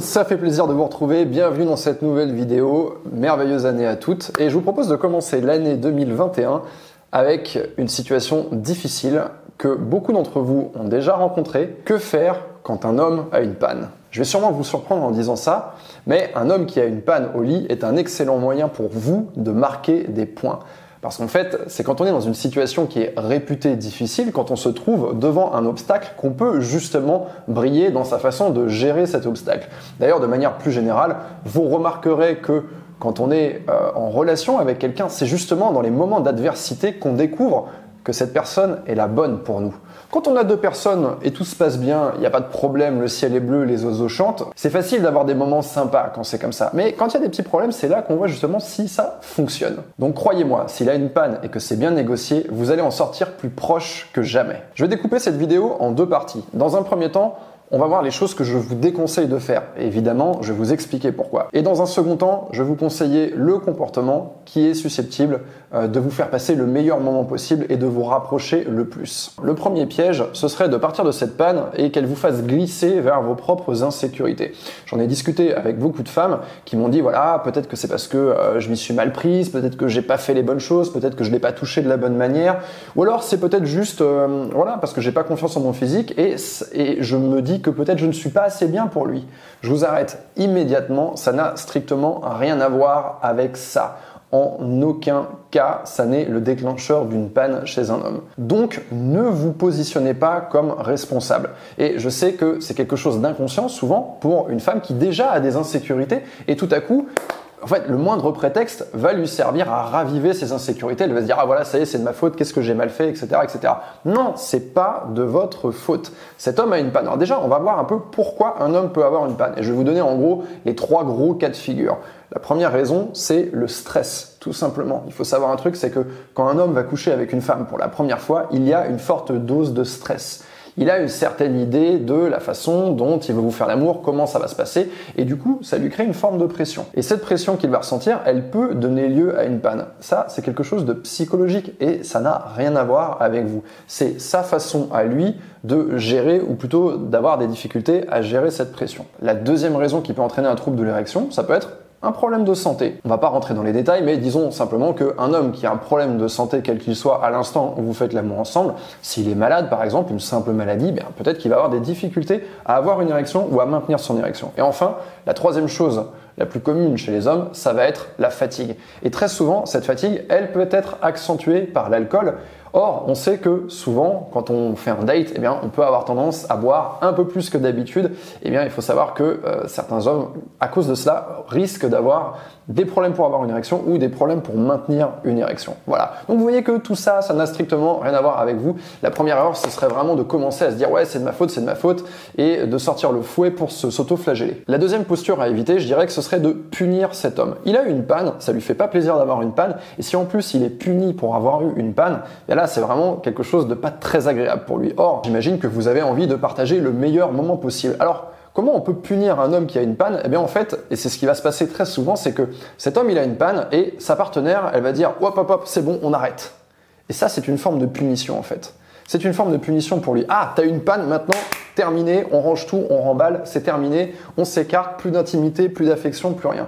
ça fait plaisir de vous retrouver. Bienvenue dans cette nouvelle vidéo. Merveilleuse année à toutes. Et je vous propose de commencer l'année 2021 avec une situation difficile que beaucoup d'entre vous ont déjà rencontrée. Que faire quand un homme a une panne? Je vais sûrement vous surprendre en disant ça, mais un homme qui a une panne au lit est un excellent moyen pour vous de marquer des points. Parce qu'en fait, c'est quand on est dans une situation qui est réputée difficile, quand on se trouve devant un obstacle, qu'on peut justement briller dans sa façon de gérer cet obstacle. D'ailleurs, de manière plus générale, vous remarquerez que quand on est euh, en relation avec quelqu'un, c'est justement dans les moments d'adversité qu'on découvre que cette personne est la bonne pour nous. Quand on a deux personnes et tout se passe bien, il n'y a pas de problème, le ciel est bleu, les oiseaux chantent, c'est facile d'avoir des moments sympas quand c'est comme ça. Mais quand il y a des petits problèmes, c'est là qu'on voit justement si ça fonctionne. Donc croyez-moi, s'il a une panne et que c'est bien négocié, vous allez en sortir plus proche que jamais. Je vais découper cette vidéo en deux parties. Dans un premier temps, on va voir les choses que je vous déconseille de faire. évidemment, je vais vous expliquer pourquoi. Et dans un second temps, je vais vous conseiller le comportement qui est susceptible euh, de vous faire passer le meilleur moment possible et de vous rapprocher le plus. Le premier piège, ce serait de partir de cette panne et qu'elle vous fasse glisser vers vos propres insécurités. J'en ai discuté avec beaucoup de femmes qui m'ont dit voilà, peut-être que c'est parce que euh, je m'y suis mal prise, peut-être que j'ai pas fait les bonnes choses, peut-être que je l'ai pas touché de la bonne manière, ou alors c'est peut-être juste euh, voilà parce que j'ai pas confiance en mon physique et, et je me dis que peut-être je ne suis pas assez bien pour lui. Je vous arrête immédiatement, ça n'a strictement rien à voir avec ça. En aucun cas, ça n'est le déclencheur d'une panne chez un homme. Donc, ne vous positionnez pas comme responsable. Et je sais que c'est quelque chose d'inconscient souvent pour une femme qui déjà a des insécurités et tout à coup, en fait, le moindre prétexte va lui servir à raviver ses insécurités. Elle va se dire, ah voilà, ça y est, c'est de ma faute, qu'est-ce que j'ai mal fait, etc., etc. Non, c'est pas de votre faute. Cet homme a une panne. Alors déjà, on va voir un peu pourquoi un homme peut avoir une panne. Et je vais vous donner en gros les trois gros cas de figure. La première raison, c'est le stress, tout simplement. Il faut savoir un truc, c'est que quand un homme va coucher avec une femme pour la première fois, il y a une forte dose de stress il a une certaine idée de la façon dont il veut vous faire l'amour, comment ça va se passer, et du coup, ça lui crée une forme de pression. Et cette pression qu'il va ressentir, elle peut donner lieu à une panne. Ça, c'est quelque chose de psychologique et ça n'a rien à voir avec vous. C'est sa façon à lui de gérer, ou plutôt d'avoir des difficultés à gérer cette pression. La deuxième raison qui peut entraîner un trouble de l'érection, ça peut être un problème de santé. On va pas rentrer dans les détails, mais disons simplement qu'un homme qui a un problème de santé, quel qu'il soit, à l'instant où vous faites l'amour ensemble, s'il est malade par exemple, une simple maladie, bien peut-être qu'il va avoir des difficultés à avoir une érection ou à maintenir son érection. Et enfin, la troisième chose la plus commune chez les hommes, ça va être la fatigue. Et très souvent, cette fatigue, elle peut être accentuée par l'alcool Or, on sait que souvent, quand on fait un date, eh bien, on peut avoir tendance à boire un peu plus que d'habitude. Eh bien, il faut savoir que euh, certains hommes, à cause de cela, risquent d'avoir des problèmes pour avoir une érection ou des problèmes pour maintenir une érection. Voilà. Donc vous voyez que tout ça, ça n'a strictement rien à voir avec vous. La première erreur, ce serait vraiment de commencer à se dire ouais, c'est de ma faute, c'est de ma faute, et de sortir le fouet pour s'auto-flageller. La deuxième posture à éviter, je dirais que ce serait de punir cet homme. Il a eu une panne, ça lui fait pas plaisir d'avoir une panne, et si en plus il est puni pour avoir eu une panne, bien là c'est vraiment quelque chose de pas très agréable pour lui. Or, j'imagine que vous avez envie de partager le meilleur moment possible. Alors Comment on peut punir un homme qui a une panne? Eh bien en fait, et c'est ce qui va se passer très souvent, c'est que cet homme il a une panne et sa partenaire elle va dire hop hop hop c'est bon on arrête. Et ça c'est une forme de punition en fait. C'est une forme de punition pour lui. Ah t'as une panne maintenant terminé, on range tout, on remballe, c'est terminé, on s'écarte, plus d'intimité, plus d'affection, plus rien.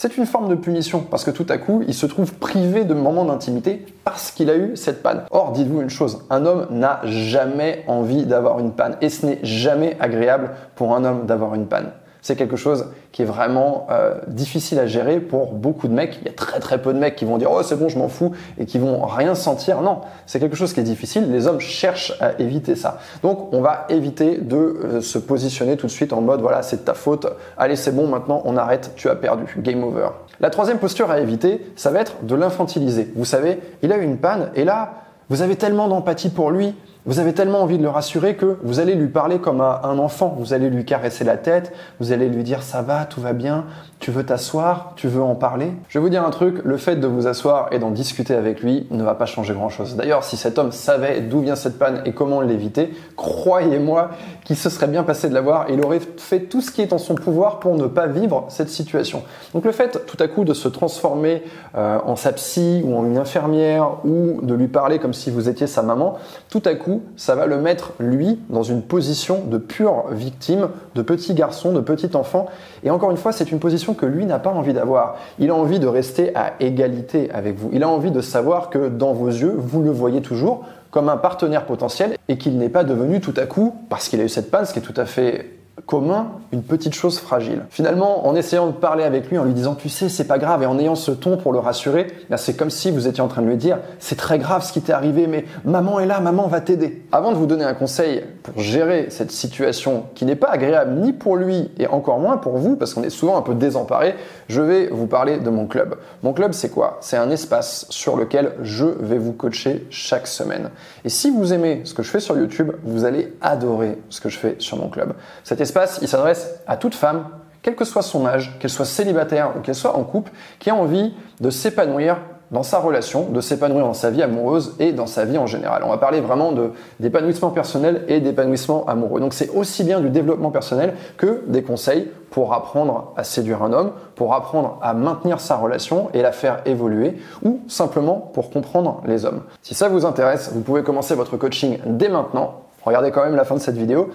C'est une forme de punition parce que tout à coup, il se trouve privé de moments d'intimité parce qu'il a eu cette panne. Or, dites-vous une chose, un homme n'a jamais envie d'avoir une panne et ce n'est jamais agréable pour un homme d'avoir une panne c'est quelque chose qui est vraiment euh, difficile à gérer pour beaucoup de mecs. Il y a très très peu de mecs qui vont dire oh c'est bon je m'en fous et qui vont rien sentir. Non, c'est quelque chose qui est difficile. Les hommes cherchent à éviter ça. Donc on va éviter de euh, se positionner tout de suite en mode voilà c'est ta faute. Allez c'est bon maintenant on arrête, tu as perdu, game over. La troisième posture à éviter, ça va être de l'infantiliser. Vous savez, il a eu une panne et là vous avez tellement d'empathie pour lui, vous avez tellement envie de le rassurer que vous allez lui parler comme à un enfant. Vous allez lui caresser la tête, vous allez lui dire ça va, tout va bien, tu veux t'asseoir, tu veux en parler? Je vais vous dire un truc, le fait de vous asseoir et d'en discuter avec lui ne va pas changer grand chose. D'ailleurs, si cet homme savait d'où vient cette panne et comment l'éviter, croyez-moi qu'il se serait bien passé de l'avoir et il aurait fait tout ce qui est en son pouvoir pour ne pas vivre cette situation. Donc le fait tout à coup de se transformer euh, en sa psy ou en une infirmière ou de lui parler comme si vous étiez sa maman, tout à coup, ça va le mettre, lui, dans une position de pure victime, de petit garçon, de petit enfant. Et encore une fois, c'est une position que lui n'a pas envie d'avoir. Il a envie de rester à égalité avec vous. Il a envie de savoir que dans vos yeux, vous le voyez toujours comme un partenaire potentiel et qu'il n'est pas devenu tout à coup, parce qu'il a eu cette panne, ce qui est tout à fait commun une petite chose fragile. Finalement, en essayant de parler avec lui, en lui disant tu sais c'est pas grave et en ayant ce ton pour le rassurer, c'est comme si vous étiez en train de lui dire c'est très grave ce qui t'est arrivé mais maman est là, maman va t'aider. Avant de vous donner un conseil pour gérer cette situation qui n'est pas agréable ni pour lui et encore moins pour vous parce qu'on est souvent un peu désemparé, je vais vous parler de mon club. Mon club c'est quoi? C'est un espace sur lequel je vais vous coacher chaque semaine. Et si vous aimez ce que je fais sur YouTube, vous allez adorer ce que je fais sur mon club. Cet il s'adresse à toute femme, quel que soit son âge, qu'elle soit célibataire ou qu'elle soit en couple, qui a envie de s'épanouir dans sa relation, de s'épanouir dans sa vie amoureuse et dans sa vie en général. On va parler vraiment d'épanouissement personnel et d'épanouissement amoureux. Donc c'est aussi bien du développement personnel que des conseils pour apprendre à séduire un homme, pour apprendre à maintenir sa relation et la faire évoluer, ou simplement pour comprendre les hommes. Si ça vous intéresse, vous pouvez commencer votre coaching dès maintenant. Regardez quand même la fin de cette vidéo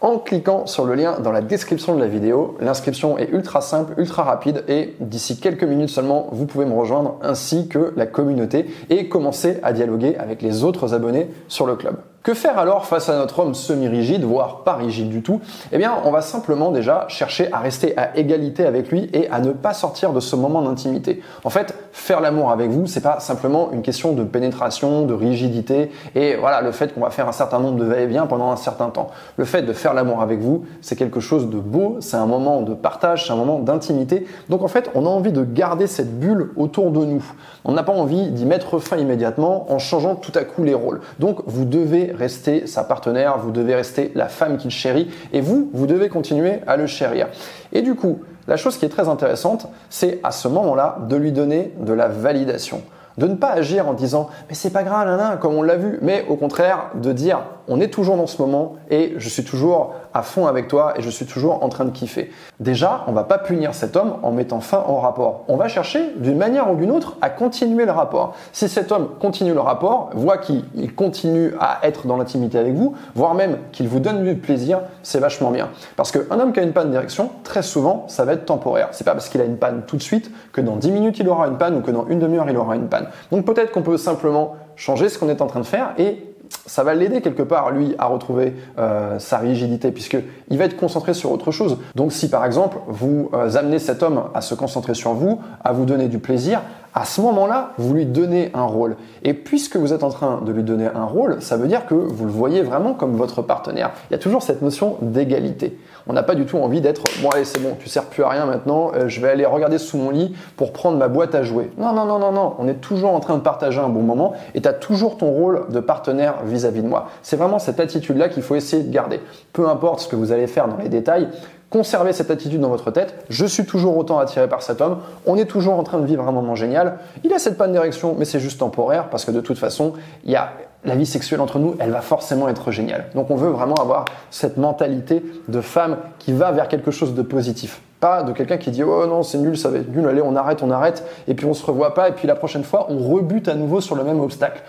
en cliquant sur le lien dans la description de la vidéo. L'inscription est ultra simple, ultra rapide et d'ici quelques minutes seulement, vous pouvez me rejoindre ainsi que la communauté et commencer à dialoguer avec les autres abonnés sur le club. Que faire alors face à notre homme semi-rigide, voire pas rigide du tout? Eh bien, on va simplement déjà chercher à rester à égalité avec lui et à ne pas sortir de ce moment d'intimité. En fait, faire l'amour avec vous, c'est pas simplement une question de pénétration, de rigidité et voilà, le fait qu'on va faire un certain nombre de va-et-vient pendant un certain temps. Le fait de faire l'amour avec vous, c'est quelque chose de beau, c'est un moment de partage, c'est un moment d'intimité. Donc en fait, on a envie de garder cette bulle autour de nous. On n'a pas envie d'y mettre fin immédiatement en changeant tout à coup les rôles. Donc vous devez rester sa partenaire, vous devez rester la femme qu'il chérit et vous, vous devez continuer à le chérir. Et du coup, la chose qui est très intéressante, c'est à ce moment-là de lui donner de la validation de ne pas agir en disant mais c'est pas grave, là, comme on l'a vu, mais au contraire de dire on est toujours dans ce moment et je suis toujours à fond avec toi et je suis toujours en train de kiffer. Déjà, on va pas punir cet homme en mettant fin au rapport. On va chercher d'une manière ou d'une autre à continuer le rapport. Si cet homme continue le rapport, voit qu'il continue à être dans l'intimité avec vous, voire même qu'il vous donne du plaisir, c'est vachement bien. Parce qu'un homme qui a une panne de direction, très souvent, ça va être temporaire. C'est pas parce qu'il a une panne tout de suite que dans 10 minutes il aura une panne ou que dans une demi-heure il aura une panne. Donc peut-être qu'on peut simplement changer ce qu'on est en train de faire et ça va l'aider quelque part, lui, à retrouver euh, sa rigidité, puisqu'il va être concentré sur autre chose. Donc si par exemple, vous euh, amenez cet homme à se concentrer sur vous, à vous donner du plaisir, à ce moment-là, vous lui donnez un rôle. Et puisque vous êtes en train de lui donner un rôle, ça veut dire que vous le voyez vraiment comme votre partenaire. Il y a toujours cette notion d'égalité. On n'a pas du tout envie d'être bon allez c'est bon, tu sers plus à rien maintenant, euh, je vais aller regarder sous mon lit pour prendre ma boîte à jouer. Non non non non non, on est toujours en train de partager un bon moment et tu as toujours ton rôle de partenaire vis-à-vis de moi. C'est vraiment cette attitude là qu'il faut essayer de garder. Peu importe ce que vous allez faire dans les détails, conservez cette attitude dans votre tête. Je suis toujours autant attiré par cet homme. On est toujours en train de vivre un moment génial. Il a cette panne d'érection, mais c'est juste temporaire parce que de toute façon, il y a la vie sexuelle entre nous, elle va forcément être géniale. Donc on veut vraiment avoir cette mentalité de femme qui va vers quelque chose de positif. Pas de quelqu'un qui dit oh non c'est nul, ça va être nul, allez on arrête, on arrête, et puis on se revoit pas, et puis la prochaine fois on rebute à nouveau sur le même obstacle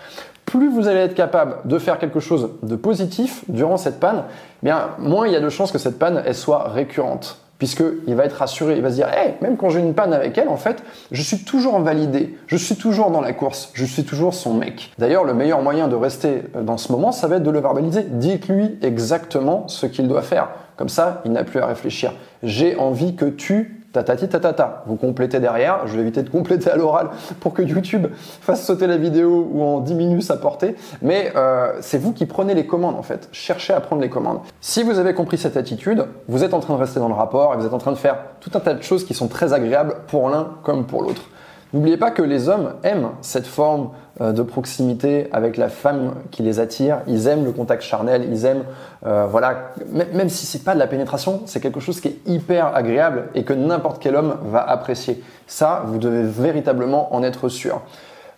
plus vous allez être capable de faire quelque chose de positif durant cette panne, eh bien moins il y a de chances que cette panne elle soit récurrente puisqu'il va être rassuré, il va se dire, hey, même quand j'ai une panne avec elle, en fait, je suis toujours validé, je suis toujours dans la course, je suis toujours son mec. D'ailleurs, le meilleur moyen de rester dans ce moment, ça va être de le verbaliser. Dites-lui exactement ce qu'il doit faire. Comme ça, il n'a plus à réfléchir. J'ai envie que tu tatati tatata. Vous complétez derrière. Je vais éviter de compléter à l'oral pour que YouTube fasse sauter la vidéo ou en diminue sa portée. Mais euh, c'est vous qui prenez les commandes en fait. Cherchez à prendre les commandes. Si vous avez compris cette attitude, vous êtes en train de rester dans le rapport et vous êtes en train de faire tout un tas de choses qui sont très agréables pour l'un comme pour l'autre. N'oubliez pas que les hommes aiment cette forme euh, de proximité avec la femme qui les attire. Ils aiment le contact charnel. Ils aiment, euh, voilà, même si c'est pas de la pénétration, c'est quelque chose qui est hyper agréable et que n'importe quel homme va apprécier. Ça, vous devez véritablement en être sûr.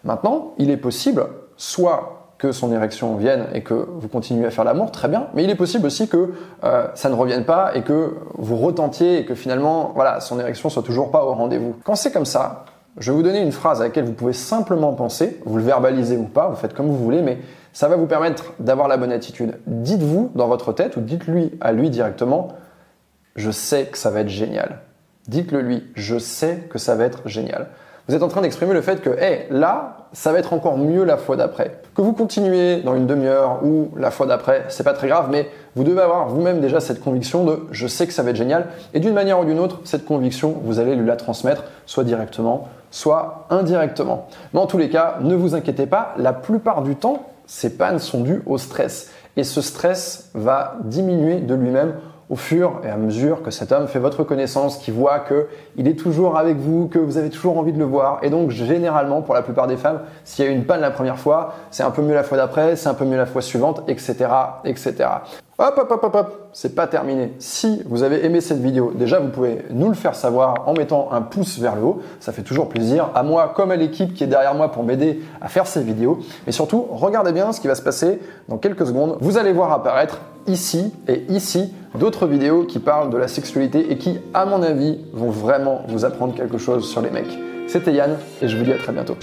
Maintenant, il est possible, soit que son érection vienne et que vous continuez à faire l'amour, très bien. Mais il est possible aussi que euh, ça ne revienne pas et que vous retentiez et que finalement, voilà, son érection soit toujours pas au rendez-vous. Quand c'est comme ça, Je vais vous donner une phrase à laquelle vous pouvez simplement penser, vous le verbalisez ou pas, vous faites comme vous voulez, mais ça va vous permettre d'avoir la bonne attitude. Dites-vous dans votre tête ou dites-lui à lui directement, je sais que ça va être génial. Dites-le lui, je sais que ça va être génial. Vous êtes en train d'exprimer le fait que, hé, là, ça va être encore mieux la fois d'après. Que vous continuez dans une demi-heure ou la fois d'après, c'est pas très grave, mais vous devez avoir vous-même déjà cette conviction de je sais que ça va être génial. Et d'une manière ou d'une autre, cette conviction, vous allez lui la transmettre, soit directement, soit indirectement. Mais en tous les cas, ne vous inquiétez pas, la plupart du temps, ces pannes sont dues au stress. Et ce stress va diminuer de lui-même au fur et à mesure que cet homme fait votre connaissance, qui voit que il est toujours avec vous, que vous avez toujours envie de le voir. Et donc, généralement, pour la plupart des femmes, s'il y a une panne la première fois, c'est un peu mieux la fois d'après, c'est un peu mieux la fois suivante, etc., etc. Hop, hop, hop, hop, hop, c'est pas terminé. Si vous avez aimé cette vidéo, déjà vous pouvez nous le faire savoir en mettant un pouce vers le haut. Ça fait toujours plaisir à moi comme à l'équipe qui est derrière moi pour m'aider à faire ces vidéos. Mais surtout, regardez bien ce qui va se passer dans quelques secondes. Vous allez voir apparaître ici et ici d'autres vidéos qui parlent de la sexualité et qui, à mon avis, vont vraiment vous apprendre quelque chose sur les mecs. C'était Yann et je vous dis à très bientôt.